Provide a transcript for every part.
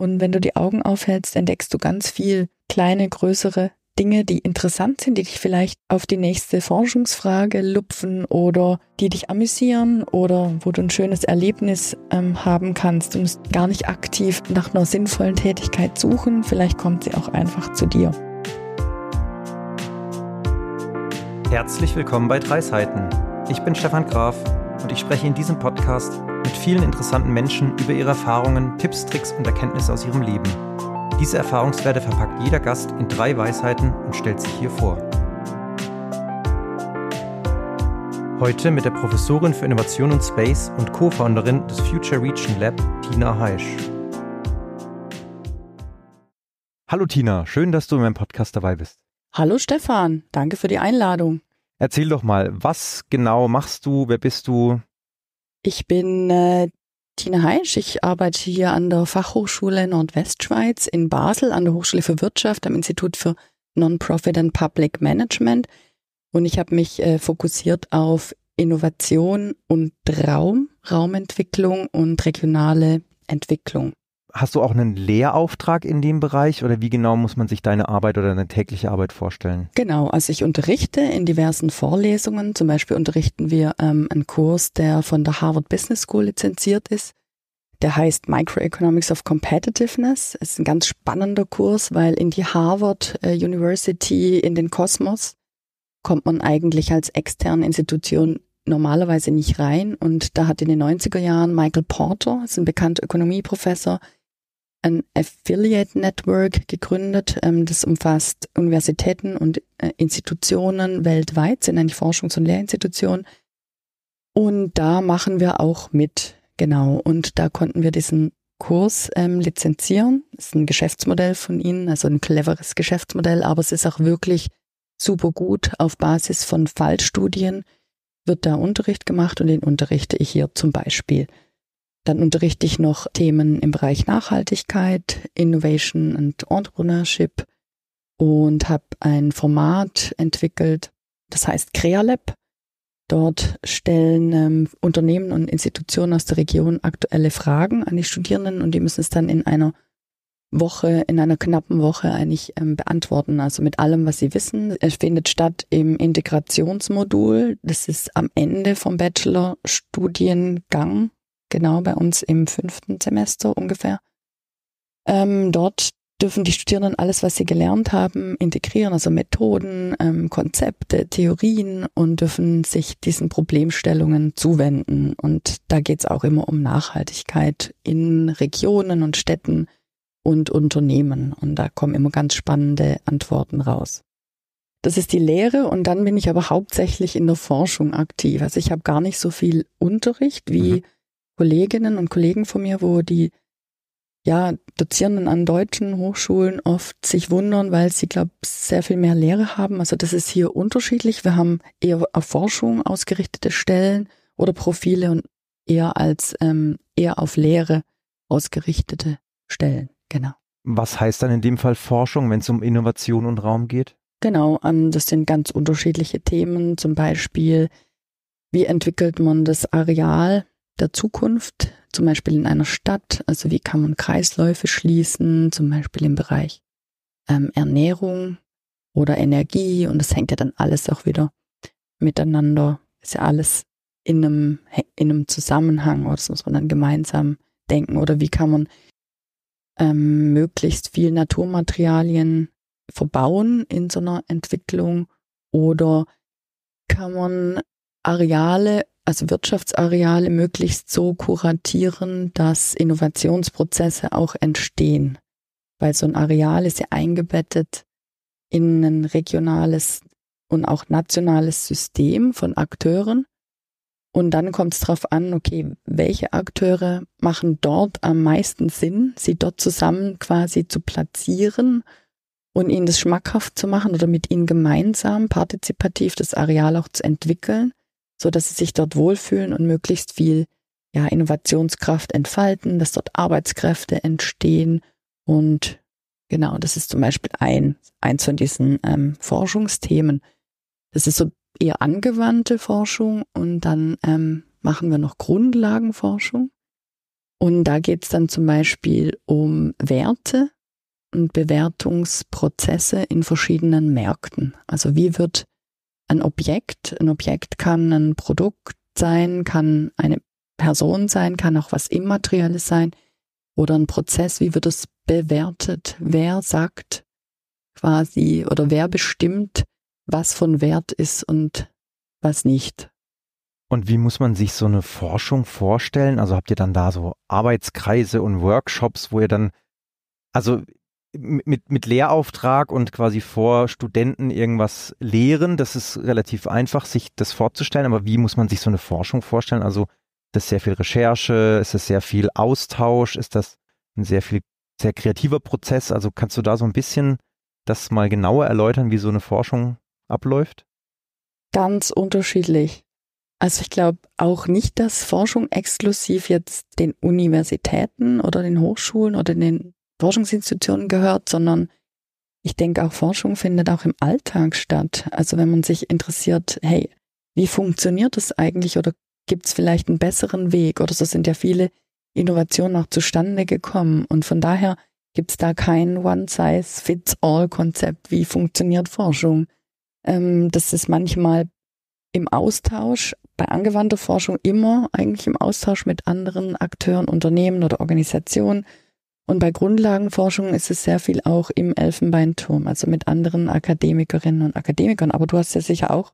Und wenn du die Augen aufhältst, entdeckst du ganz viel kleine, größere Dinge, die interessant sind, die dich vielleicht auf die nächste Forschungsfrage lupfen oder die dich amüsieren oder wo du ein schönes Erlebnis ähm, haben kannst. Du musst gar nicht aktiv nach einer sinnvollen Tätigkeit suchen, vielleicht kommt sie auch einfach zu dir. Herzlich willkommen bei Drei Seiten. Ich bin Stefan Graf und ich spreche in diesem Podcast mit vielen interessanten Menschen über ihre Erfahrungen, Tipps, Tricks und Erkenntnisse aus ihrem Leben. Diese Erfahrungswerte verpackt jeder Gast in drei Weisheiten und stellt sich hier vor. Heute mit der Professorin für Innovation und Space und Co-Founderin des Future Region Lab, Tina Heisch. Hallo Tina, schön, dass du in meinem Podcast dabei bist. Hallo Stefan, danke für die Einladung. Erzähl doch mal, was genau machst du, wer bist du? Ich bin äh, Tina Heisch. Ich arbeite hier an der Fachhochschule Nordwestschweiz in Basel, an der Hochschule für Wirtschaft, am Institut für Non-Profit and Public Management. Und ich habe mich äh, fokussiert auf Innovation und Raum, Raumentwicklung und regionale Entwicklung. Hast du auch einen Lehrauftrag in dem Bereich oder wie genau muss man sich deine Arbeit oder deine tägliche Arbeit vorstellen? Genau, also ich unterrichte in diversen Vorlesungen. Zum Beispiel unterrichten wir ähm, einen Kurs, der von der Harvard Business School lizenziert ist. Der heißt Microeconomics of Competitiveness. Es ist ein ganz spannender Kurs, weil in die Harvard äh, University, in den Kosmos, kommt man eigentlich als externe Institution normalerweise nicht rein. Und da hat in den 90er Jahren Michael Porter, ist ein bekannter Ökonomieprofessor, ein Affiliate Network gegründet. Ähm, das umfasst Universitäten und äh, Institutionen weltweit, sind eigentlich Forschungs- und Lehrinstitutionen. Und da machen wir auch mit, genau. Und da konnten wir diesen Kurs ähm, lizenzieren. Das ist ein Geschäftsmodell von ihnen, also ein cleveres Geschäftsmodell, aber es ist auch wirklich super gut auf Basis von Fallstudien wird da Unterricht gemacht und den unterrichte ich hier zum Beispiel. Dann unterrichte ich noch Themen im Bereich Nachhaltigkeit, Innovation und Entrepreneurship und habe ein Format entwickelt, das heißt CreaLab. Dort stellen ähm, Unternehmen und Institutionen aus der Region aktuelle Fragen an die Studierenden und die müssen es dann in einer Woche, in einer knappen Woche eigentlich ähm, beantworten, also mit allem, was sie wissen. Es findet statt im Integrationsmodul. Das ist am Ende vom Bachelor-Studiengang genau bei uns im fünften Semester ungefähr. Ähm, dort dürfen die Studierenden alles, was sie gelernt haben, integrieren, also Methoden, ähm, Konzepte, Theorien und dürfen sich diesen Problemstellungen zuwenden. Und da geht es auch immer um Nachhaltigkeit in Regionen und Städten und Unternehmen. Und da kommen immer ganz spannende Antworten raus. Das ist die Lehre und dann bin ich aber hauptsächlich in der Forschung aktiv. Also ich habe gar nicht so viel Unterricht wie mhm. Kolleginnen und Kollegen von mir, wo die ja, Dozierenden an deutschen Hochschulen oft sich wundern, weil sie, glaube sehr viel mehr Lehre haben. Also das ist hier unterschiedlich. Wir haben eher auf Forschung ausgerichtete Stellen oder Profile und eher als ähm, eher auf Lehre ausgerichtete Stellen. Genau. Was heißt dann in dem Fall Forschung, wenn es um Innovation und Raum geht? Genau, ähm, das sind ganz unterschiedliche Themen. Zum Beispiel, wie entwickelt man das Areal der Zukunft, zum Beispiel in einer Stadt, also wie kann man Kreisläufe schließen, zum Beispiel im Bereich ähm, Ernährung oder Energie. Und das hängt ja dann alles auch wieder miteinander, ist ja alles in einem, in einem Zusammenhang. Oder das muss man dann gemeinsam denken. Oder wie kann man ähm, möglichst viel Naturmaterialien verbauen in so einer Entwicklung? Oder kann man Areale also Wirtschaftsareale möglichst so kuratieren, dass Innovationsprozesse auch entstehen. Weil so ein Areal ist ja eingebettet in ein regionales und auch nationales System von Akteuren. Und dann kommt es darauf an, okay, welche Akteure machen dort am meisten Sinn, sie dort zusammen quasi zu platzieren und ihnen das schmackhaft zu machen oder mit ihnen gemeinsam partizipativ das Areal auch zu entwickeln so dass sie sich dort wohlfühlen und möglichst viel ja, Innovationskraft entfalten, dass dort Arbeitskräfte entstehen und genau, das ist zum Beispiel ein, eins von diesen ähm, Forschungsthemen. Das ist so eher angewandte Forschung und dann ähm, machen wir noch Grundlagenforschung. Und da geht es dann zum Beispiel um Werte und Bewertungsprozesse in verschiedenen Märkten. Also wie wird ein Objekt, ein Objekt kann ein Produkt sein, kann eine Person sein, kann auch was Immaterielles sein oder ein Prozess, wie wird es bewertet? Wer sagt quasi oder wer bestimmt, was von Wert ist und was nicht? Und wie muss man sich so eine Forschung vorstellen? Also habt ihr dann da so Arbeitskreise und Workshops, wo ihr dann, also mit, mit Lehrauftrag und quasi vor Studenten irgendwas lehren, das ist relativ einfach, sich das vorzustellen. Aber wie muss man sich so eine Forschung vorstellen? Also ist das sehr viel Recherche? Ist das sehr viel Austausch? Ist das ein sehr viel, sehr kreativer Prozess? Also kannst du da so ein bisschen das mal genauer erläutern, wie so eine Forschung abläuft? Ganz unterschiedlich. Also ich glaube auch nicht, dass Forschung exklusiv jetzt den Universitäten oder den Hochschulen oder den Forschungsinstitutionen gehört, sondern ich denke auch Forschung findet auch im Alltag statt. Also wenn man sich interessiert, hey, wie funktioniert das eigentlich oder gibt es vielleicht einen besseren Weg oder so sind ja viele Innovationen auch zustande gekommen und von daher gibt es da kein One-Size-Fits-All-Konzept, wie funktioniert Forschung. Ähm, das ist manchmal im Austausch, bei angewandter Forschung immer eigentlich im Austausch mit anderen Akteuren, Unternehmen oder Organisationen und bei Grundlagenforschung ist es sehr viel auch im Elfenbeinturm, also mit anderen Akademikerinnen und Akademikern. Aber du hast ja sicher auch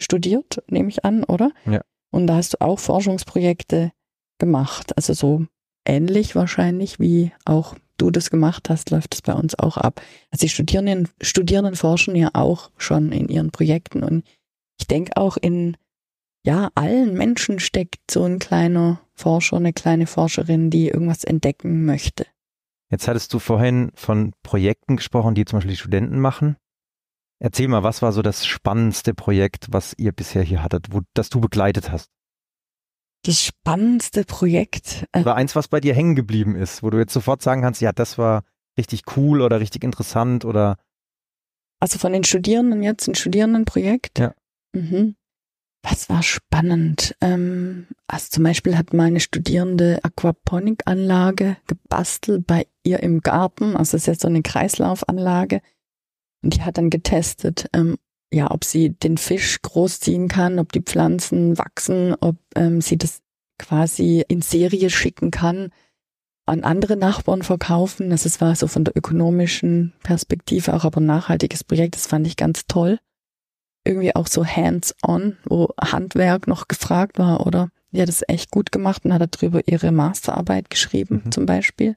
studiert, nehme ich an, oder? Ja. Und da hast du auch Forschungsprojekte gemacht. Also so ähnlich wahrscheinlich, wie auch du das gemacht hast, läuft es bei uns auch ab. Also die Studierenden, Studierenden forschen ja auch schon in ihren Projekten. Und ich denke auch in ja, allen Menschen steckt so ein kleiner Forscher, eine kleine Forscherin, die irgendwas entdecken möchte. Jetzt hattest du vorhin von Projekten gesprochen, die zum Beispiel die Studenten machen. Erzähl mal, was war so das spannendste Projekt, was ihr bisher hier hattet, wo, das du begleitet hast? Das spannendste Projekt. Äh oder eins, was bei dir hängen geblieben ist, wo du jetzt sofort sagen kannst, ja, das war richtig cool oder richtig interessant oder. Also von den Studierenden jetzt ein Studierendenprojekt? Ja. Mhm. Was war spannend? Ähm, also zum Beispiel hat meine Studierende Aquaponic-Anlage gebastelt bei ihr im Garten. Also es ist jetzt so eine Kreislaufanlage. Und die hat dann getestet, ähm, ja, ob sie den Fisch großziehen kann, ob die Pflanzen wachsen, ob ähm, sie das quasi in Serie schicken kann, an andere Nachbarn verkaufen. Das war so von der ökonomischen Perspektive auch aber ein nachhaltiges Projekt. Das fand ich ganz toll irgendwie auch so hands-on, wo Handwerk noch gefragt war, oder? Die hat es echt gut gemacht und hat darüber ihre Masterarbeit geschrieben, mhm. zum Beispiel.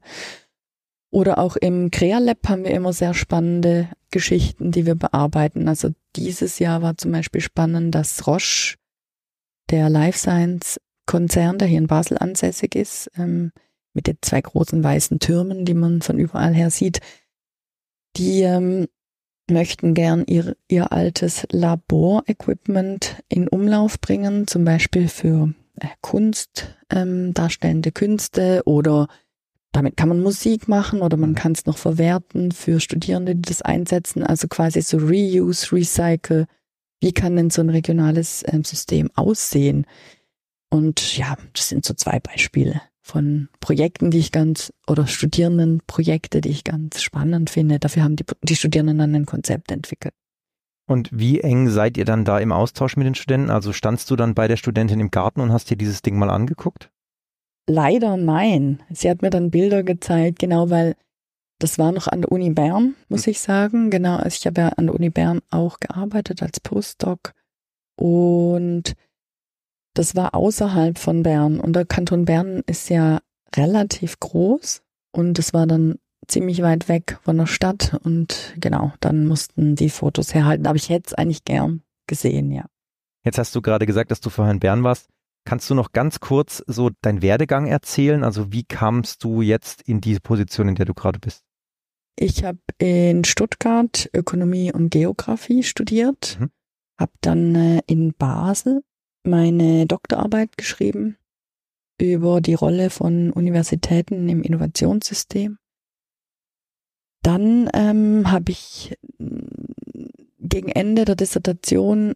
Oder auch im Crea-Lab haben wir immer sehr spannende Geschichten, die wir bearbeiten. Also dieses Jahr war zum Beispiel spannend, dass Roche, der Life Science Konzern, der hier in Basel ansässig ist, ähm, mit den zwei großen weißen Türmen, die man von überall her sieht, die ähm, möchten gern ihr, ihr altes Laborequipment in Umlauf bringen, zum Beispiel für äh, Kunst, ähm, darstellende Künste oder damit kann man Musik machen oder man kann es noch verwerten für Studierende, die das einsetzen. Also quasi so Reuse, Recycle. Wie kann denn so ein regionales ähm, System aussehen? Und ja, das sind so zwei Beispiele von Projekten, die ich ganz, oder Studierendenprojekte, die ich ganz spannend finde. Dafür haben die, die Studierenden dann ein Konzept entwickelt. Und wie eng seid ihr dann da im Austausch mit den Studenten? Also standst du dann bei der Studentin im Garten und hast dir dieses Ding mal angeguckt? Leider nein. Sie hat mir dann Bilder gezeigt, genau weil das war noch an der Uni Bern, muss hm. ich sagen. Genau, also ich habe ja an der Uni Bern auch gearbeitet als Postdoc und das war außerhalb von Bern und der Kanton Bern ist ja relativ groß und es war dann ziemlich weit weg von der Stadt und genau, dann mussten die Fotos herhalten. Aber ich hätte es eigentlich gern gesehen, ja. Jetzt hast du gerade gesagt, dass du vorher in Bern warst. Kannst du noch ganz kurz so deinen Werdegang erzählen? Also wie kamst du jetzt in diese Position, in der du gerade bist? Ich habe in Stuttgart Ökonomie und Geografie studiert, mhm. habe dann äh, in Basel meine Doktorarbeit geschrieben über die Rolle von Universitäten im Innovationssystem. Dann ähm, habe ich mm, gegen Ende der Dissertation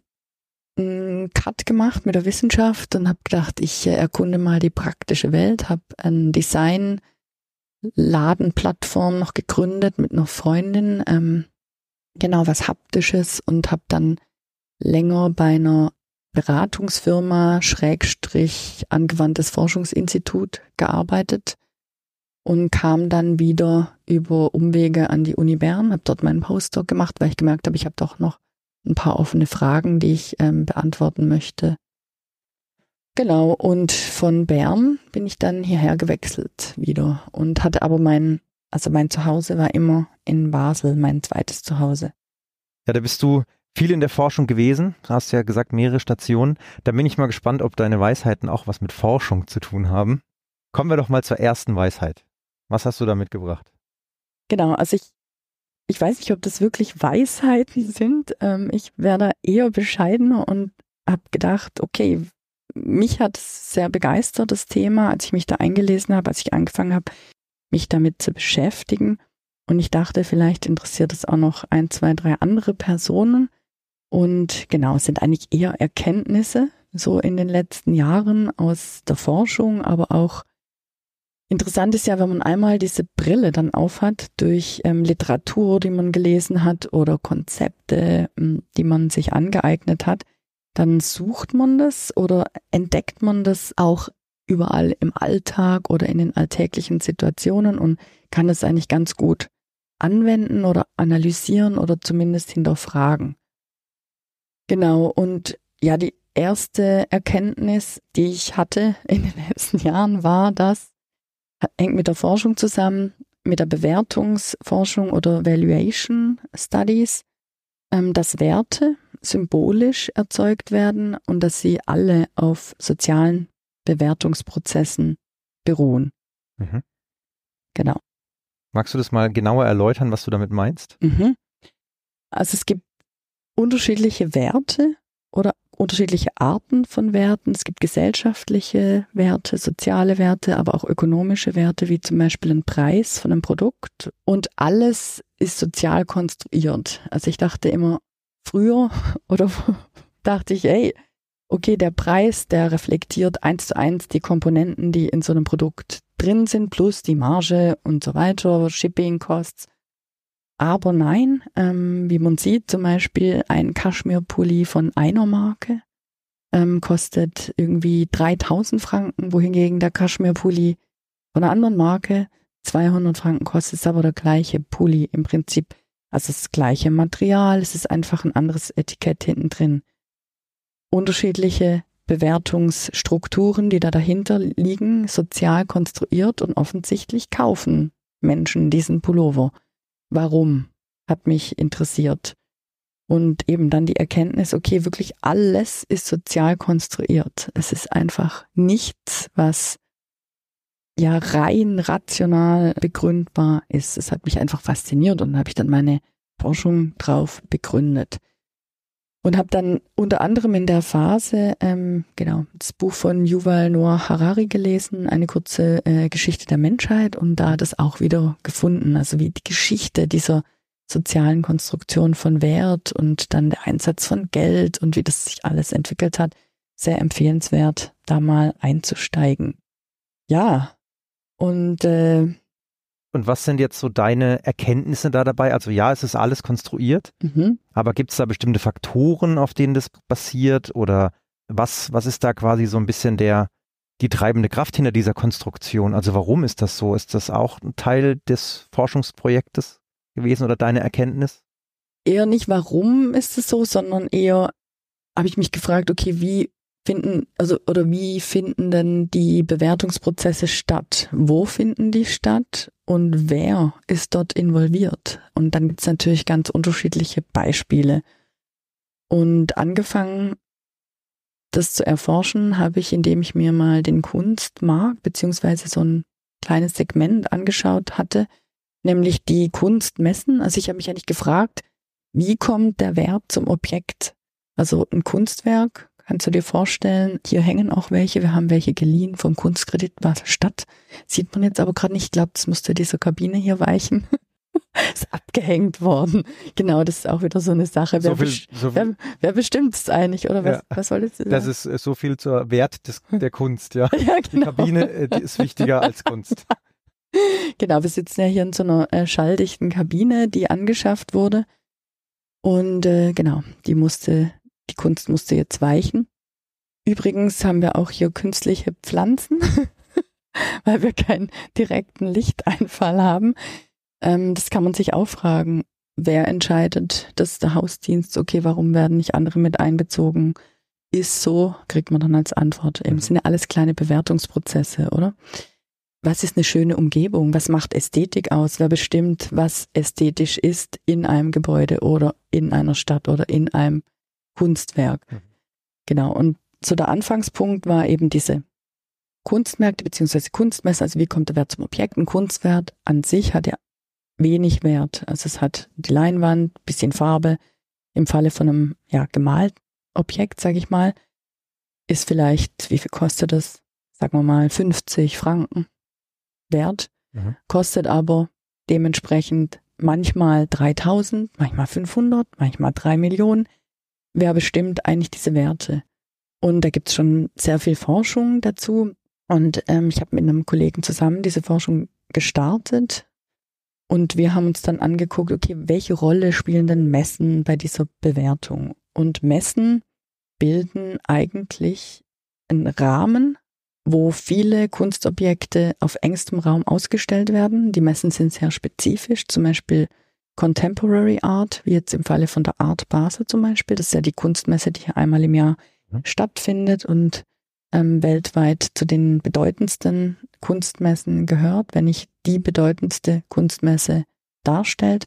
einen Cut gemacht mit der Wissenschaft und habe gedacht, ich äh, erkunde mal die praktische Welt, habe ein Design Ladenplattform noch gegründet mit einer Freundin, ähm, genau was haptisches und habe dann länger bei einer Beratungsfirma Schrägstrich angewandtes Forschungsinstitut gearbeitet und kam dann wieder über Umwege an die Uni Bern, habe dort meinen Postdoc gemacht, weil ich gemerkt habe, ich habe doch noch ein paar offene Fragen, die ich ähm, beantworten möchte. Genau, und von Bern bin ich dann hierher gewechselt wieder und hatte aber mein, also mein Zuhause war immer in Basel, mein zweites Zuhause. Ja, da bist du viel in der Forschung gewesen. Du hast ja gesagt, mehrere Stationen. Da bin ich mal gespannt, ob deine Weisheiten auch was mit Forschung zu tun haben. Kommen wir doch mal zur ersten Weisheit. Was hast du da mitgebracht? Genau, also ich, ich weiß nicht, ob das wirklich Weisheiten sind. Ähm, ich wäre da eher bescheidener und habe gedacht, okay, mich hat es sehr begeistert, das Thema, als ich mich da eingelesen habe, als ich angefangen habe, mich damit zu beschäftigen. Und ich dachte, vielleicht interessiert es auch noch ein, zwei, drei andere Personen. Und genau, es sind eigentlich eher Erkenntnisse so in den letzten Jahren aus der Forschung, aber auch interessant ist ja, wenn man einmal diese Brille dann aufhat durch ähm, Literatur, die man gelesen hat oder Konzepte, ähm, die man sich angeeignet hat, dann sucht man das oder entdeckt man das auch überall im Alltag oder in den alltäglichen Situationen und kann es eigentlich ganz gut anwenden oder analysieren oder zumindest hinterfragen. Genau, und ja, die erste Erkenntnis, die ich hatte in den letzten Jahren, war, dass, hängt mit der Forschung zusammen, mit der Bewertungsforschung oder Valuation Studies, ähm, dass Werte symbolisch erzeugt werden und dass sie alle auf sozialen Bewertungsprozessen beruhen. Mhm. Genau. Magst du das mal genauer erläutern, was du damit meinst? Mhm. Also es gibt unterschiedliche Werte oder unterschiedliche Arten von Werten. Es gibt gesellschaftliche Werte, soziale Werte, aber auch ökonomische Werte, wie zum Beispiel ein Preis von einem Produkt. Und alles ist sozial konstruiert. Also ich dachte immer früher oder dachte ich, ey, okay, der Preis, der reflektiert eins zu eins die Komponenten, die in so einem Produkt drin sind, plus die Marge und so weiter, Shipping Costs. Aber nein, ähm, wie man sieht, zum Beispiel ein Kaschmir-Pulli von einer Marke ähm, kostet irgendwie 3000 Franken, wohingegen der Kaschmir-Pulli von einer anderen Marke 200 Franken kostet, ist aber der gleiche Pulli im Prinzip. Also das gleiche Material, es ist einfach ein anderes Etikett hinten drin. Unterschiedliche Bewertungsstrukturen, die da dahinter liegen, sozial konstruiert und offensichtlich kaufen Menschen diesen Pullover. Warum? Hat mich interessiert. Und eben dann die Erkenntnis, okay, wirklich alles ist sozial konstruiert. Es ist einfach nichts, was ja rein rational begründbar ist. Es hat mich einfach fasziniert und habe ich dann meine Forschung drauf begründet. Und habe dann unter anderem in der Phase, ähm, genau, das Buch von Yuval Noah Harari gelesen, eine kurze äh, Geschichte der Menschheit und da das auch wieder gefunden, also wie die Geschichte dieser sozialen Konstruktion von Wert und dann der Einsatz von Geld und wie das sich alles entwickelt hat. Sehr empfehlenswert, da mal einzusteigen. Ja, und äh, und was sind jetzt so deine Erkenntnisse da dabei? Also ja, es ist alles konstruiert, mhm. aber gibt es da bestimmte Faktoren, auf denen das basiert? Oder was, was ist da quasi so ein bisschen der, die treibende Kraft hinter dieser Konstruktion? Also warum ist das so? Ist das auch ein Teil des Forschungsprojektes gewesen oder deine Erkenntnis? Eher nicht, warum ist es so, sondern eher habe ich mich gefragt, okay, wie finden, also oder wie finden denn die Bewertungsprozesse statt? Wo finden die statt und wer ist dort involviert? Und dann gibt es natürlich ganz unterschiedliche Beispiele. Und angefangen, das zu erforschen, habe ich, indem ich mir mal den Kunstmarkt beziehungsweise so ein kleines Segment angeschaut hatte, nämlich die Kunstmessen. Also ich habe mich eigentlich gefragt, wie kommt der Wert zum Objekt? Also ein Kunstwerk Kannst du dir vorstellen, hier hängen auch welche, wir haben welche geliehen vom Kunstkredit Stadt. Sieht man jetzt aber gerade nicht, ich glaube, das musste dieser Kabine hier weichen. ist abgehängt worden. Genau, das ist auch wieder so eine Sache. Wer, So viel- so wer, wer bestimmt es eigentlich? Oder was, Ja. was solltest du sagen? Das ist äh, so viel zur Wert des, der Kunst, ja. ja, Die genau. Kabine äh, die ist wichtiger als Kunst. Genau, wir sitzen ja hier in so einer äh, schalldichten Kabine, die angeschafft wurde. Und äh, genau, die musste, die Kunst musste jetzt weichen. Übrigens haben wir auch hier künstliche Pflanzen, weil wir keinen direkten Lichteinfall haben. Ähm, das kann man sich auch fragen. Wer entscheidet, das ist der Hausdienst, okay, warum werden nicht andere mit einbezogen? Ist so, kriegt man dann als Antwort. Eben, Mhm. sind ja alles kleine Bewertungsprozesse, oder? was ist eine schöne Umgebung? Was macht Ästhetik aus? Wer bestimmt, was ästhetisch ist in einem Gebäude oder in einer Stadt oder in einem Kunstwerk? Mhm. Genau. Und so der Anfangspunkt war eben diese Kunstmärkte beziehungsweise Kunstmesse. Also wie kommt der Wert zum Objekt? Ein Kunstwert an sich hat ja wenig Wert. Also es hat die Leinwand, bisschen Farbe. Im Falle von einem ja, gemalten Objekt, sage ich mal, ist vielleicht, wie viel kostet das? Sagen wir mal 50 Franken wert, Mhm. kostet aber dementsprechend manchmal 3000, manchmal 500, manchmal 3 Millionen. Wer bestimmt eigentlich diese Werte? Und da gibt's schon sehr viel Forschung dazu. Und ähm, ich habe mit einem Kollegen zusammen diese Forschung gestartet. Und wir haben uns dann angeguckt, okay, welche Rolle spielen denn Messen bei dieser Bewertung? Und Messen bilden eigentlich einen Rahmen, wo viele Kunstobjekte auf engstem Raum ausgestellt werden. Die Messen sind sehr spezifisch, zum Beispiel Contemporary Art, wie jetzt im Falle von der Art Basel zum Beispiel. Das ist ja die Kunstmesse, die hier einmal im Jahr Mhm. stattfindet und ähm, weltweit zu den bedeutendsten Kunstmessen gehört, wenn nicht die bedeutendste Kunstmesse darstellt.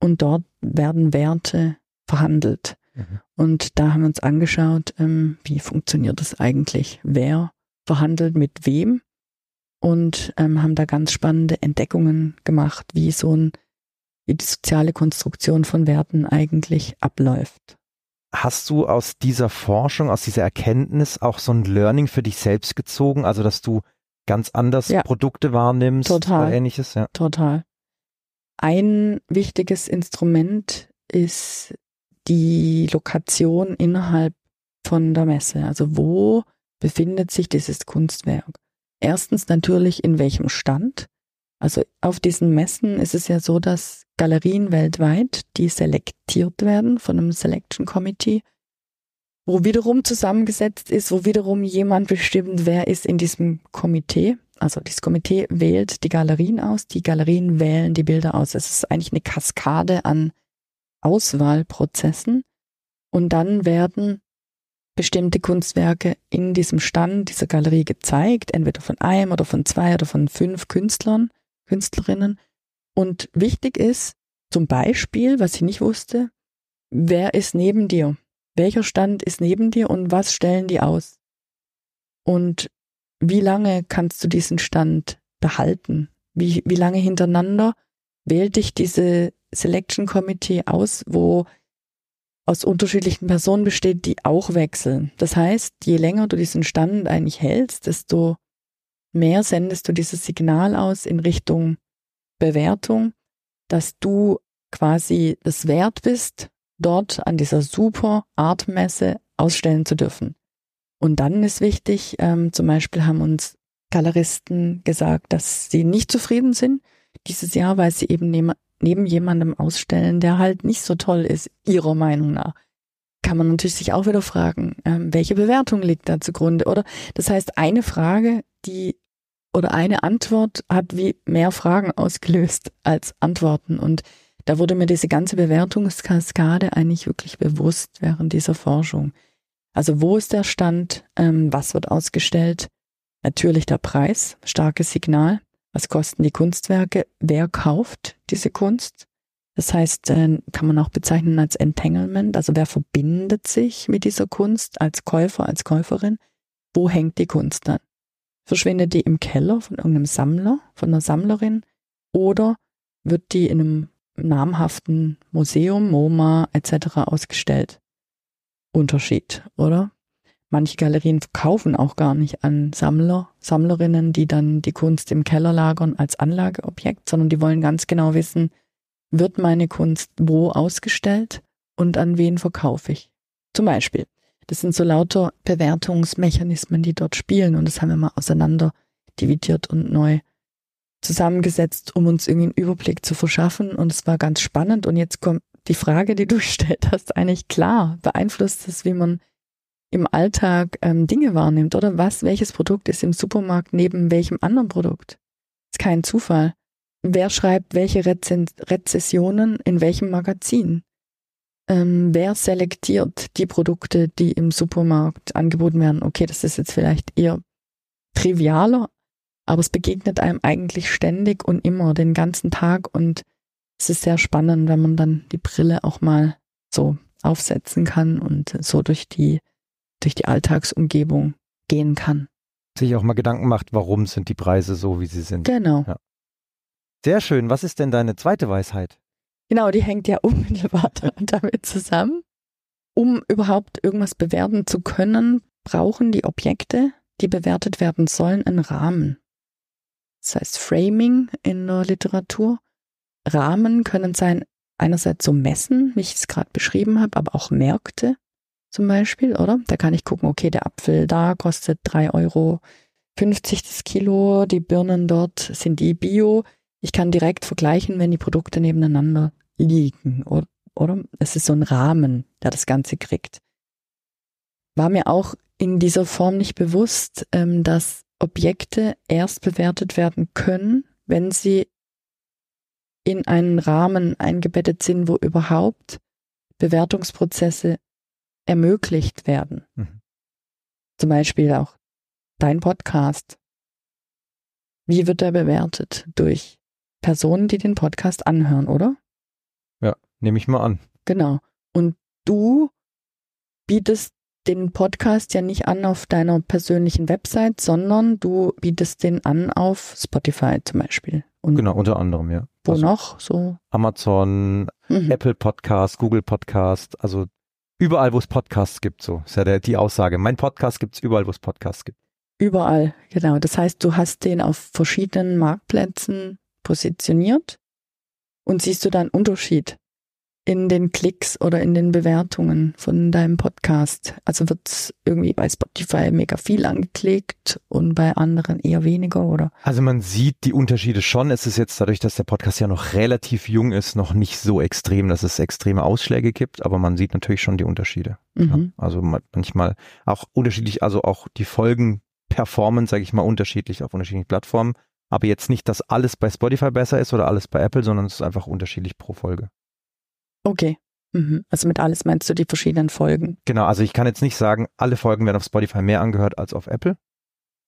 Und dort werden Werte verhandelt. Mhm. Und da haben wir uns angeschaut, ähm, wie funktioniert das eigentlich? Wer verhandelt mit wem? Und ähm, haben da ganz spannende Entdeckungen gemacht, wie so ein, wie die soziale Konstruktion von Werten eigentlich abläuft. Hast du aus dieser Forschung, aus dieser Erkenntnis auch so ein Learning für dich selbst gezogen? Also, dass du ganz anders Ja. Produkte wahrnimmst Total. oder ähnliches? Ja. Total. Ein wichtiges Instrument ist die Lokation innerhalb von der Messe. Also wo befindet sich dieses Kunstwerk? Erstens natürlich in welchem Stand. Also auf diesen Messen ist es ja so, dass Galerien weltweit, die selektiert werden von einem Selection Committee, wo wiederum zusammengesetzt ist, wo wiederum jemand bestimmt, wer ist in diesem Komitee. Also dieses Komitee wählt die Galerien aus, die Galerien wählen die Bilder aus. Es ist eigentlich eine Kaskade an Auswahlprozessen und dann werden bestimmte Kunstwerke in diesem Stand dieser Galerie gezeigt, entweder von einem oder von zwei oder von fünf Künstlern, Künstlerinnen. Und wichtig ist zum Beispiel, was ich nicht wusste, wer ist neben dir? Welcher Stand ist neben dir und was stellen die aus? Und wie lange kannst du diesen Stand behalten? Wie, wie lange hintereinander wählt dich diese Selection Committee aus, wo aus unterschiedlichen Personen besteht, die auch wechseln. Das heißt, je länger du diesen Stand eigentlich hältst, desto mehr sendest du dieses Signal aus in Richtung Bewertung, dass du quasi es wert bist, dort an dieser super Artmesse ausstellen zu dürfen. Und dann ist wichtig, ähm, zum Beispiel haben uns Galeristen gesagt, dass sie nicht zufrieden sind dieses Jahr, weil sie eben neben, neben jemandem ausstellen, der halt nicht so toll ist, ihrer Meinung nach. Kann man natürlich sich auch wieder fragen, ähm, welche Bewertung liegt da zugrunde? Oder das heißt, eine Frage, die oder eine Antwort hat wie mehr Fragen ausgelöst als Antworten. Und da wurde mir diese ganze Bewertungskaskade eigentlich wirklich bewusst während dieser Forschung. Also wo ist der Stand? Ähm, was wird ausgestellt? Natürlich der Preis, starkes Signal. Was kosten die Kunstwerke? Wer kauft diese Kunst? Das heißt, äh, kann man auch bezeichnen als Entanglement. Also wer verbindet sich mit dieser Kunst als Käufer, als Käuferin? Wo hängt die Kunst dann? Verschwindet die im Keller von irgendeinem Sammler, von einer Sammlerin? Oder wird die in einem namhaften Museum, MoMA etc. ausgestellt? Unterschied, oder? Manche Galerien verkaufen auch gar nicht an Sammler, Sammlerinnen, die dann die Kunst im Keller lagern als Anlageobjekt, sondern die wollen ganz genau wissen, wird meine Kunst wo ausgestellt und an wen verkaufe ich. Zum Beispiel. Das sind so lauter Bewertungsmechanismen, die dort spielen und das haben wir mal auseinander dividiert und neu zusammengesetzt, um uns irgendwie einen Überblick zu verschaffen und es war ganz spannend und jetzt kommt die Frage, die du gestellt hast, eigentlich klar. Beeinflusst es, wie man im Alltag ähm, Dinge wahrnimmt oder was, welches Produkt ist im Supermarkt neben welchem anderen Produkt? Ist kein Zufall. Wer schreibt welche Rezen Rezessionen in welchem Magazin? Ähm, wer selektiert die Produkte, die im Supermarkt angeboten werden? Okay, das ist jetzt vielleicht eher trivialer, aber es begegnet einem eigentlich ständig und immer den ganzen Tag und es ist sehr spannend, wenn man dann die Brille auch mal so aufsetzen kann und so durch die, durch die Alltagsumgebung gehen kann. Sich auch mal Gedanken macht, warum sind die Preise so, wie sie sind. Genau. Ja. Sehr schön. Was ist denn deine zweite Weisheit? Genau, die hängt ja unmittelbar damit zusammen. Um überhaupt irgendwas bewerten zu können, brauchen die Objekte, die bewertet werden sollen, einen Rahmen. Das heißt Framing in der Literatur. Rahmen können sein einerseits so Messen, wie ich es gerade beschrieben habe, aber auch Märkte zum Beispiel, oder? Da kann ich gucken, okay, der Apfel da kostet 3,50 Euro das Kilo, die Birnen dort sind die Bio. Ich kann direkt vergleichen, wenn die Produkte nebeneinander liegen, oder? oder? Es ist so ein Rahmen, der das Ganze kriegt. War mir auch in dieser Form nicht bewusst, ähm, dass Objekte erst bewertet werden können, wenn sie in einen Rahmen eingebettet sind, wo überhaupt Bewertungsprozesse ermöglicht werden. Mhm. Zum Beispiel auch dein Podcast. Wie wird er bewertet? Durch Personen, die den Podcast anhören, oder? Ja, nehme ich mal an. Genau. Und du bietest den Podcast ja nicht an auf deiner persönlichen Website, sondern du bietest den an auf Spotify zum Beispiel. Und genau, unter anderem, ja. Wo also noch? So Amazon, mhm. Apple Podcast, Google Podcast, also überall, wo es Podcasts gibt, so ist ja der, die Aussage. Mein Podcast gibt es überall, wo es Podcasts gibt. Überall, genau. Das heißt, du hast den auf verschiedenen Marktplätzen positioniert und siehst du da einen Unterschied in den Klicks oder in den Bewertungen von deinem Podcast? Also wird es irgendwie bei Spotify mega viel angeklickt und bei anderen eher weniger, oder? Also man sieht die Unterschiede schon. Es ist jetzt dadurch, dass der Podcast ja noch relativ jung ist, noch nicht so extrem, dass es extreme Ausschläge gibt, aber man sieht natürlich schon die Unterschiede. Mhm. Ja, also manchmal auch unterschiedlich, also auch die Folgen performen, sage ich mal, unterschiedlich auf unterschiedlichen Plattformen. Aber jetzt nicht, dass alles bei Spotify besser ist oder alles bei Apple, sondern es ist einfach unterschiedlich pro Folge. Okay. Mhm. Also mit alles meinst du die verschiedenen Folgen? Genau, also ich kann jetzt nicht sagen, alle Folgen werden auf Spotify mehr angehört als auf Apple,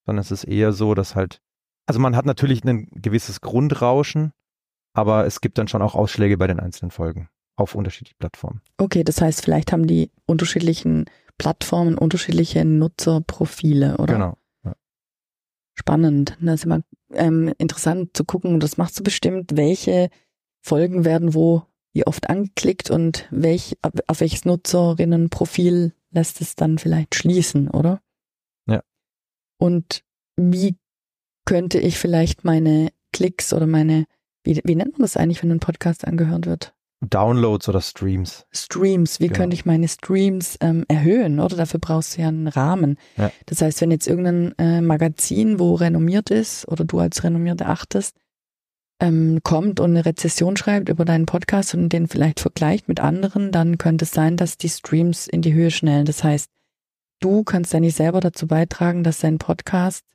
sondern es ist eher so, dass halt, also man hat natürlich ein gewisses Grundrauschen, aber es gibt dann schon auch Ausschläge bei den einzelnen Folgen auf unterschiedliche Plattformen. Okay, das heißt, vielleicht haben die unterschiedlichen Plattformen unterschiedliche Nutzerprofile, oder? Genau. Spannend. Das ist immer ähm, interessant zu gucken, das machst du bestimmt, welche Folgen werden wo wie oft angeklickt und welch, auf welches Nutzerinnenprofil lässt es dann vielleicht schließen, oder? Ja. Und wie könnte ich vielleicht meine Klicks oder meine, wie, wie nennt man das eigentlich, wenn ein Podcast angehört wird? Downloads oder Streams. Streams, wie genau. könnte ich meine Streams ähm, erhöhen, oder? Dafür brauchst du ja einen Rahmen. Ja. Das heißt, wenn jetzt irgendein äh, Magazin, wo renommiert ist, oder du als renommiert erachtest, ähm, kommt und eine Rezession schreibt über deinen Podcast und den vielleicht vergleicht mit anderen, dann könnte es sein, dass die Streams in die Höhe schnellen. Das heißt, du kannst ja nicht selber dazu beitragen, dass dein Podcast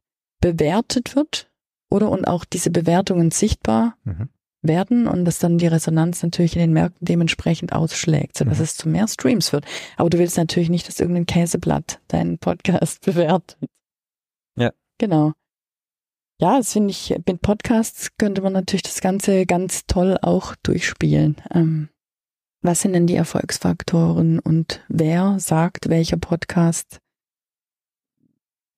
bewertet wird oder und auch diese Bewertungen sichtbar mhm. Werden und dass dann die Resonanz natürlich in den Märkten dementsprechend ausschlägt, sodass mhm. es zu mehr Streams wird. Aber du willst natürlich nicht, dass irgendein Käseblatt deinen Podcast bewertet. Ja. Genau. Ja, das finde ich, mit Podcasts könnte man natürlich das Ganze ganz toll auch durchspielen. Ähm, was sind denn die Erfolgsfaktoren und wer sagt, welcher Podcast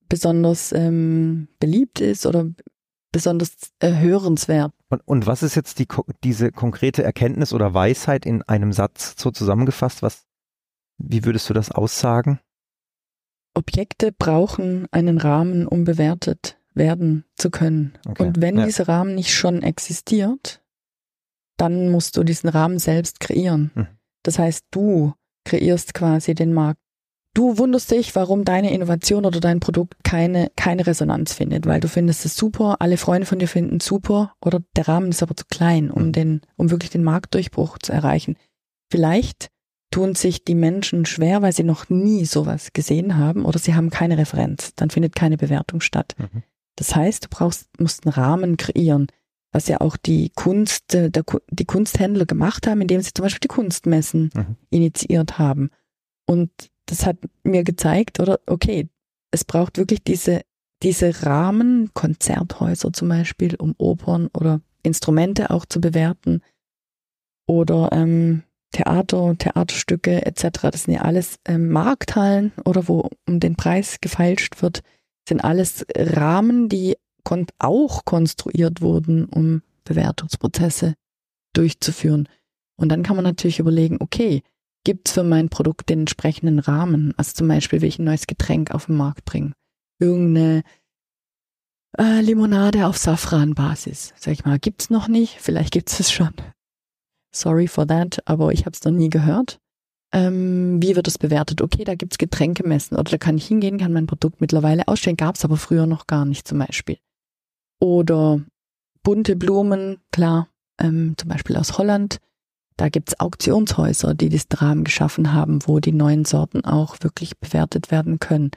besonders ähm, beliebt ist oder besonders äh, hörenswert? Und, und was ist jetzt die, diese konkrete Erkenntnis oder Weisheit in einem Satz so zusammengefasst? Was, wie würdest du das aussagen? Objekte brauchen einen Rahmen, um bewertet werden zu können. Okay. Und wenn ja. dieser Rahmen nicht schon existiert, dann musst du diesen Rahmen selbst kreieren. Mhm. Das heißt, du kreierst quasi den Markt. Du wunderst dich, warum deine Innovation oder dein Produkt keine, keine Resonanz findet, weil du findest es super, alle Freunde von dir finden es super oder der Rahmen ist aber zu klein, um mhm. den, um wirklich den Marktdurchbruch zu erreichen. Vielleicht tun sich die Menschen schwer, weil sie noch nie sowas gesehen haben oder sie haben keine Referenz. Dann findet keine Bewertung statt. Mhm. Das heißt, du brauchst, musst einen Rahmen kreieren, was ja auch die Kunst, äh, der, die Kunsthändler gemacht haben, indem sie zum Beispiel die Kunstmessen mhm. initiiert haben. Und das hat mir gezeigt, oder okay, es braucht wirklich diese, diese Rahmen, Konzerthäuser zum Beispiel, um Opern oder Instrumente auch zu bewerten oder ähm, Theater, Theaterstücke etc. Das sind ja alles ähm, Markthallen oder wo um den Preis gefeilscht wird, sind alles Rahmen, die kon auch konstruiert wurden, um Bewertungsprozesse durchzuführen. Und dann kann man natürlich überlegen, okay, gibt es für mein Produkt den entsprechenden Rahmen? Also zum Beispiel, will ich ein neues Getränk auf den Markt bringen? Irgendeine äh, Limonade auf Safranbasis, sag ich mal, gibt's noch nicht, vielleicht gibt's es schon. Sorry for that, aber ich habe es noch nie gehört. Ähm, wie wird es bewertet? Okay, da gibt's Getränkemessen oder da kann ich hingehen, kann mein Produkt mittlerweile ausstellen. Gab's aber früher noch gar nicht zum Beispiel. Oder bunte Blumen, klar, ähm, zum Beispiel aus Holland. Da gibt's Auktionshäuser, die diesen Rahmen geschaffen haben, wo die neuen Sorten auch wirklich bewertet werden können.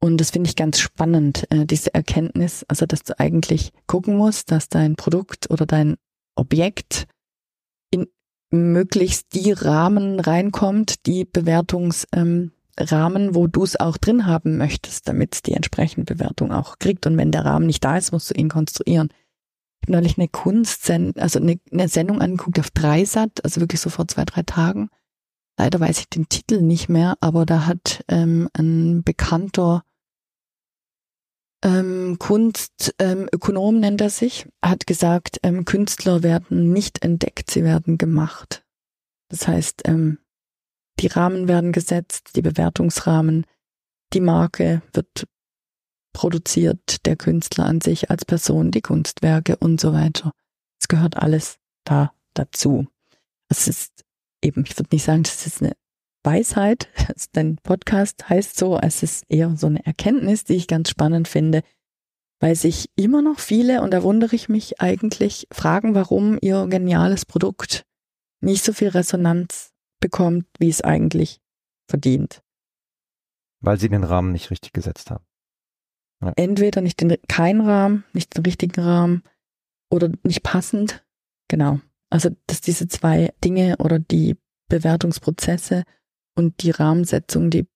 Und das finde ich ganz spannend, äh, diese Erkenntnis, also dass du eigentlich gucken musst, dass dein Produkt oder dein Objekt in möglichst die Rahmen reinkommt, die Bewertungsrahmen, ähm, wo du es auch drin haben möchtest, damit es die entsprechende Bewertung auch kriegt. Und wenn der Rahmen nicht da ist, musst du ihn konstruieren. Habe neulich eine Kunstsendung, also eine, eine Sendung angeguckt auf Dreisat, also wirklich so vor zwei, drei Tagen. Leider weiß ich den Titel nicht mehr, aber da hat ähm, ein bekannter ähm, Kunstökonom ähm, nennt er sich, hat gesagt, ähm, Künstler werden nicht entdeckt, sie werden gemacht. Das heißt, ähm, die Rahmen werden gesetzt, die Bewertungsrahmen, die Marke wird produziert, der Künstler an sich als Person, die Kunstwerke und so weiter. Es gehört alles da dazu. Es ist eben, ich würde nicht sagen, das ist eine Weisheit. Dein Podcast heißt so, es ist eher so eine Erkenntnis, die ich ganz spannend finde, weil sich immer noch viele, und da wundere ich mich eigentlich, fragen, warum ihr geniales Produkt nicht so viel Resonanz bekommt, wie es eigentlich verdient. Weil sie den Rahmen nicht richtig gesetzt haben. Ja. Entweder nicht den, kein Rahmen, nicht den richtigen Rahmen oder nicht passend. Genau. Also, dass diese zwei Dinge oder die Bewertungsprozesse und die Rahmensetzung, die,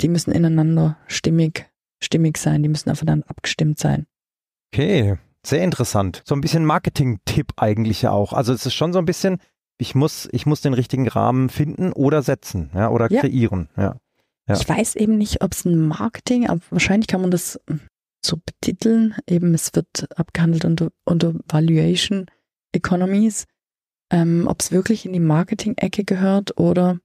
die müssen ineinander stimmig, stimmig sein, die müssen aufeinander abgestimmt sein. Okay, sehr interessant. So ein bisschen Marketing-Tipp eigentlich ja auch. Also es ist schon so ein bisschen, ich muss, ich muss den richtigen Rahmen finden oder setzen, ja, oder ja. kreieren, ja. Ja. Ich weiß eben nicht, ob es ein Marketing, aber wahrscheinlich kann man das so betiteln. Eben, es wird abgehandelt unter, unter Valuation Economies. Ähm, ob es wirklich in die Marketing-Ecke gehört oder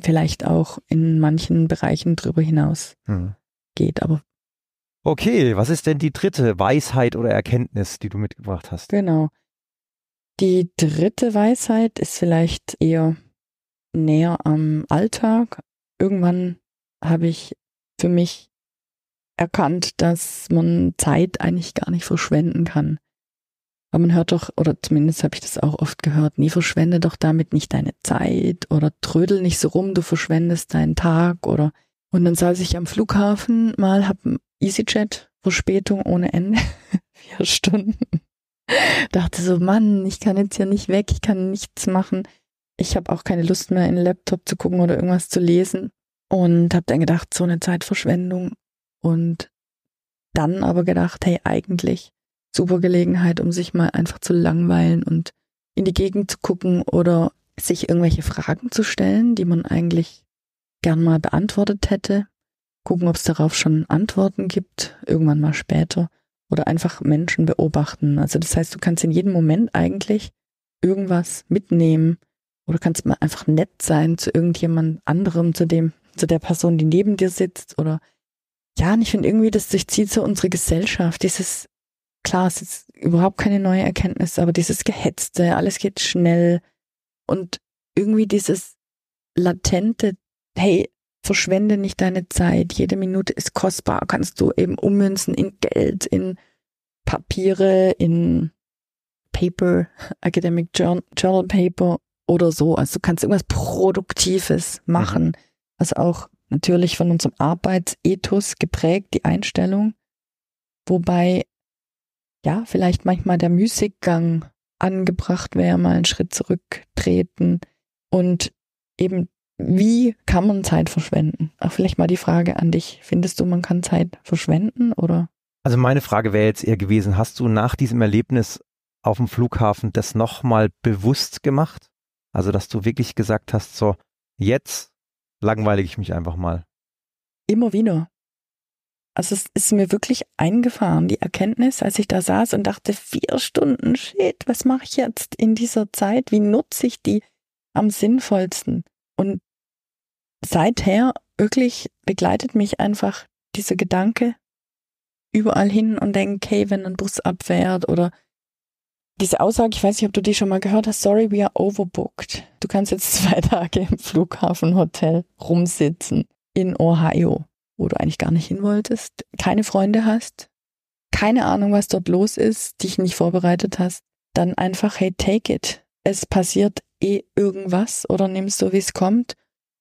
vielleicht auch in manchen Bereichen darüber hinaus hm. geht. Aber okay, was ist denn die dritte Weisheit oder Erkenntnis, die du mitgebracht hast? Genau. Die dritte Weisheit ist vielleicht eher näher am Alltag. Irgendwann habe ich für mich erkannt, dass man Zeit eigentlich gar nicht verschwenden kann. Aber man hört doch, oder zumindest habe ich das auch oft gehört, nie verschwende doch damit nicht deine Zeit oder trödel nicht so rum, du verschwendest deinen Tag oder und dann saß ich am Flughafen mal, hab EasyJet Verspätung ohne Ende, vier Stunden. Dachte so, Mann, ich kann jetzt hier nicht weg, ich kann nichts machen. Ich habe auch keine Lust mehr, in den Laptop zu gucken oder irgendwas zu lesen. Und habe dann gedacht, so eine Zeitverschwendung. Und dann aber gedacht, hey, eigentlich super Gelegenheit, um sich mal einfach zu langweilen und in die Gegend zu gucken oder sich irgendwelche Fragen zu stellen, die man eigentlich gern mal beantwortet hätte. Gucken, ob es darauf schon Antworten gibt, irgendwann mal später. Oder einfach Menschen beobachten. Also das heißt, du kannst in jedem Moment eigentlich irgendwas mitnehmen oder kannst mal einfach nett sein zu irgendjemand anderem, zu dem, zu der Person, die neben dir sitzt oder ja, und ich finde irgendwie, das durchzieht so unsere Gesellschaft, dieses klar, es ist überhaupt keine neue Erkenntnis, aber dieses Gehetzte, alles geht schnell und irgendwie dieses latente, hey, verschwende nicht deine Zeit, jede Minute ist kostbar, kannst du eben ummünzen in Geld, in Papiere, in Paper, Academic Journal, Journal Paper oder so. Also du kannst irgendwas Produktives machen, mhm. Was auch natürlich von unserem Arbeitsethos geprägt, die Einstellung. Wobei, ja, vielleicht manchmal der Musikgang angebracht wäre, mal einen Schritt zurücktreten und eben, wie kann man Zeit verschwenden? Auch vielleicht mal die Frage an dich. Findest du, man kann Zeit verschwenden oder? Also meine Frage wäre jetzt eher gewesen, hast du nach diesem Erlebnis auf dem Flughafen das nochmal bewusst gemacht? Also, dass du wirklich gesagt hast, so, jetzt langweile ich mich einfach mal. Immer wieder. Also es ist mir wirklich eingefahren, die Erkenntnis, als ich da saß und dachte, vier Stunden, shit, was mache ich jetzt in dieser Zeit? Wie nutze ich die am sinnvollsten? Und seither wirklich begleitet mich einfach dieser Gedanke überall hin und denke, hey, wenn ein Bus abfährt oder diese Aussage, ich weiß nicht, ob du die schon mal gehört hast, sorry, we are overbooked. Du kannst jetzt zwei Tage im Flughafenhotel rumsitzen in Ohio, wo du eigentlich gar nicht hin wolltest, keine Freunde hast, keine Ahnung, was dort los ist, dich nicht vorbereitet hast, dann einfach, hey, take it. Es passiert eh irgendwas oder nimmst so, wie es kommt.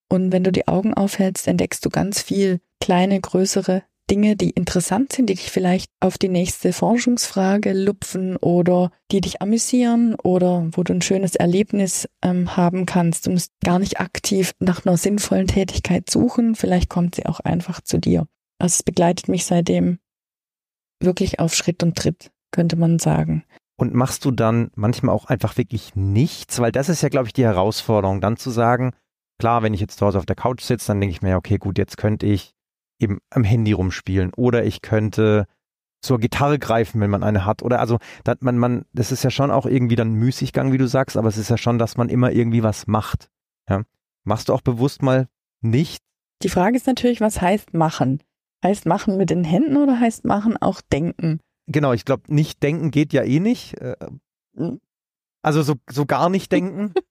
Und wenn du die Augen aufhältst, entdeckst du ganz viel kleine, größere Dinge, die interessant sind, die dich vielleicht auf die nächste Forschungsfrage lupfen oder die dich amüsieren oder wo du ein schönes Erlebnis ähm, haben kannst. Du musst gar nicht aktiv nach einer sinnvollen Tätigkeit suchen. Vielleicht kommt sie auch einfach zu dir. Also es begleitet mich seitdem wirklich auf Schritt und Tritt, könnte man sagen. Und machst du dann manchmal auch einfach wirklich nichts? Weil das ist ja, glaube ich, die Herausforderung, dann zu sagen, klar, wenn ich jetzt zu Hause auf der Couch sitze, dann denke ich mir, okay, gut, jetzt könnte ich eben am Handy rumspielen oder ich könnte zur Gitarre greifen, wenn man eine hat. Oder also, man, man, das ist ja schon auch irgendwie dann Müßiggang, wie du sagst, aber es ist ja schon, dass man immer irgendwie was macht. Ja? Machst du auch bewusst mal nicht? Die Frage ist natürlich, was heißt machen? Heißt machen mit den Händen oder heißt machen auch denken? Genau, ich glaube, nicht denken geht ja eh nicht. Äh, hm. Also so, so gar nicht denken.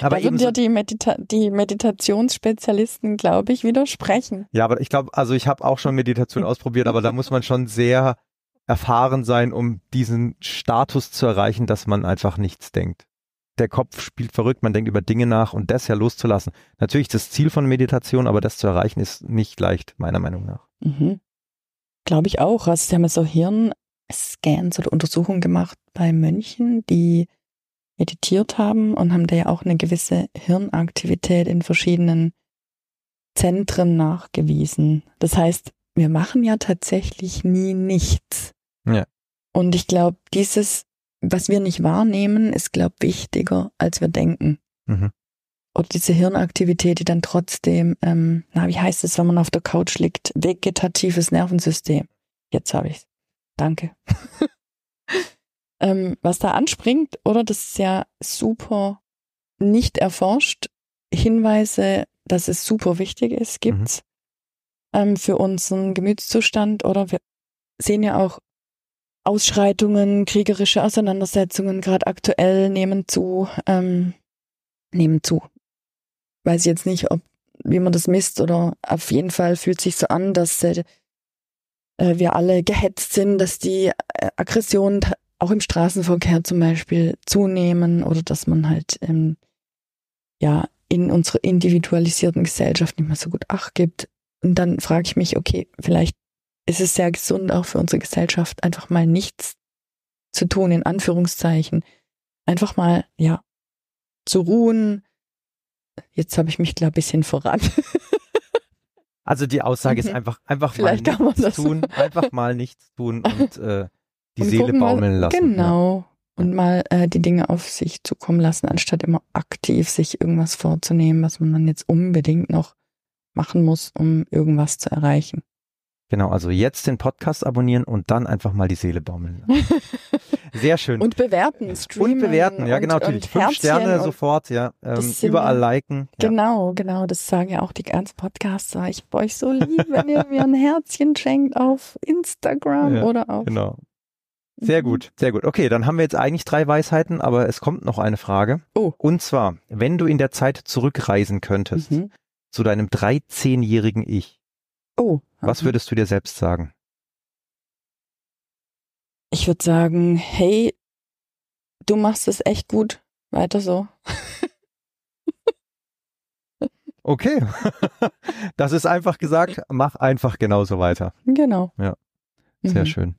Aber da würden dir die, Medita die Meditationsspezialisten, glaube ich, widersprechen. Ja, aber ich glaube, also ich habe auch schon Meditation ausprobiert, aber da muss man schon sehr erfahren sein, um diesen Status zu erreichen, dass man einfach nichts denkt. Der Kopf spielt verrückt, man denkt über Dinge nach und das ja loszulassen. Natürlich das Ziel von Meditation, aber das zu erreichen ist nicht leicht, meiner Meinung nach. Mhm. Glaube ich auch. Also sie haben so Hirnscans oder Untersuchungen gemacht bei Mönchen, die meditiert haben und haben da ja auch eine gewisse Hirnaktivität in verschiedenen Zentren nachgewiesen. Das heißt, wir machen ja tatsächlich nie nichts. Ja. Und ich glaube, dieses, was wir nicht wahrnehmen, ist, glaube ich, wichtiger, als wir denken. Mhm. Oder diese Hirnaktivität, die dann trotzdem, ähm, na, wie heißt es, wenn man auf der Couch liegt? Vegetatives Nervensystem. Jetzt habe ich's. Danke. ähm, was da anspringt, oder? Das ist ja super nicht erforscht. Hinweise, dass es super wichtig ist, gibt's mhm. ähm, für unseren Gemütszustand, oder? Wir sehen ja auch Ausschreitungen, kriegerische Auseinandersetzungen, gerade aktuell nehmen zu, ähm, nehmen zu. Weiß ich jetzt nicht, ob wie man das misst, oder auf jeden Fall fühlt sich so an, dass äh, wir alle gehetzt sind, dass die äh, Aggression auch im Straßenverkehr zum Beispiel zunehmen oder dass man halt ähm, ja in unserer individualisierten Gesellschaft nicht mehr so gut Acht gibt. Und dann frage ich mich, okay, vielleicht ist es sehr gesund auch für unsere Gesellschaft, einfach mal nichts zu tun, in Anführungszeichen. Einfach mal, ja, zu ruhen. Jetzt habe ich mich, ich, ein bisschen voran. Also die Aussage ist mhm. einfach, einfach Vielleicht mal nichts tun, einfach mal nichts tun und äh, die Seele baumeln lassen. Genau. Ja. Und mal äh, die Dinge auf sich zukommen lassen, anstatt immer aktiv sich irgendwas vorzunehmen, was man dann jetzt unbedingt noch machen muss, um irgendwas zu erreichen. Genau, also jetzt den Podcast abonnieren und dann einfach mal die Seele baumeln lassen. Sehr schön. Und bewerten, streamen. Und bewerten, ja genau, natürlich. Fünf Sterne sofort, ja. Ähm, überall liken. Ja. Genau, genau. Das sagen ja auch die ganzen Podcaster. Ich habe euch so lieb, wenn ihr mir ein Herzchen schenkt auf Instagram ja, oder auf genau. Sehr gut, sehr gut. Okay, dann haben wir jetzt eigentlich drei Weisheiten, aber es kommt noch eine Frage. Oh. Und zwar, wenn du in der Zeit zurückreisen könntest Mhm. zu deinem 13-jährigen Ich, Oh. was mhm. würdest du dir selbst sagen? Ich würde sagen, hey, du machst es echt gut. Weiter so. Okay, das ist einfach gesagt, mach einfach genauso weiter. Genau. Ja. Sehr Mhm. schön.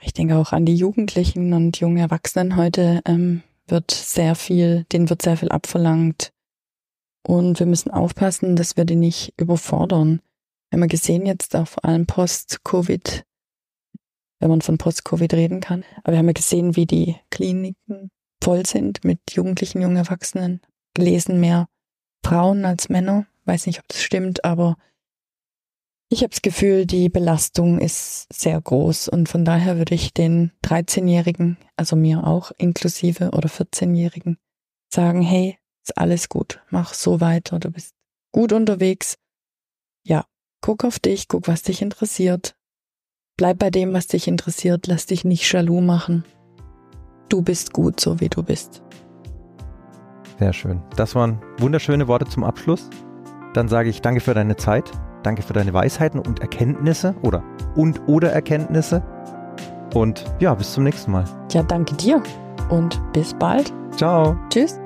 Ich denke auch an die Jugendlichen und jungen Erwachsenen heute ähm, wird sehr viel, denen wird sehr viel abverlangt. Und wir müssen aufpassen, dass wir die nicht überfordern. Wir haben ja gesehen jetzt auch vor allem Post-Covid, wenn man von Post-Covid reden kann. Aber wir haben ja gesehen, wie die Kliniken voll sind mit Jugendlichen, jungen Erwachsenen. Gelesen mehr Frauen als Männer. Weiß nicht, ob das stimmt, aber ich habe das Gefühl, die Belastung ist sehr groß und von daher würde ich den 13-Jährigen, also mir auch inklusive oder 14-Jährigen, sagen, hey, ist alles gut, mach so weiter, du bist gut unterwegs. Ja, guck auf dich, guck, was dich interessiert. Bleib bei dem, was dich interessiert, lass dich nicht jaloux machen. Du bist gut, so wie du bist. Sehr schön. Das waren wunderschöne Worte zum Abschluss. Dann sage ich danke für deine Zeit, danke für deine Weisheiten und Erkenntnisse oder und oder Erkenntnisse. Und ja, bis zum nächsten Mal. Ja, danke dir und bis bald. Ciao. Tschüss.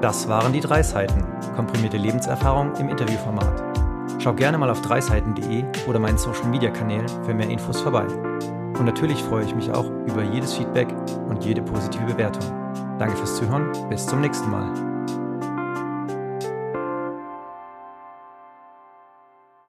Das waren die drei Seiten. Komprimierte Lebenserfahrung im Interviewformat. Schau gerne mal auf dreiseiten.de oder meinen Social Media Kanälen für mehr Infos vorbei. Und natürlich freue ich mich auch über jedes Feedback und jede positive Bewertung. Danke fürs Zuhören, bis zum nächsten Mal.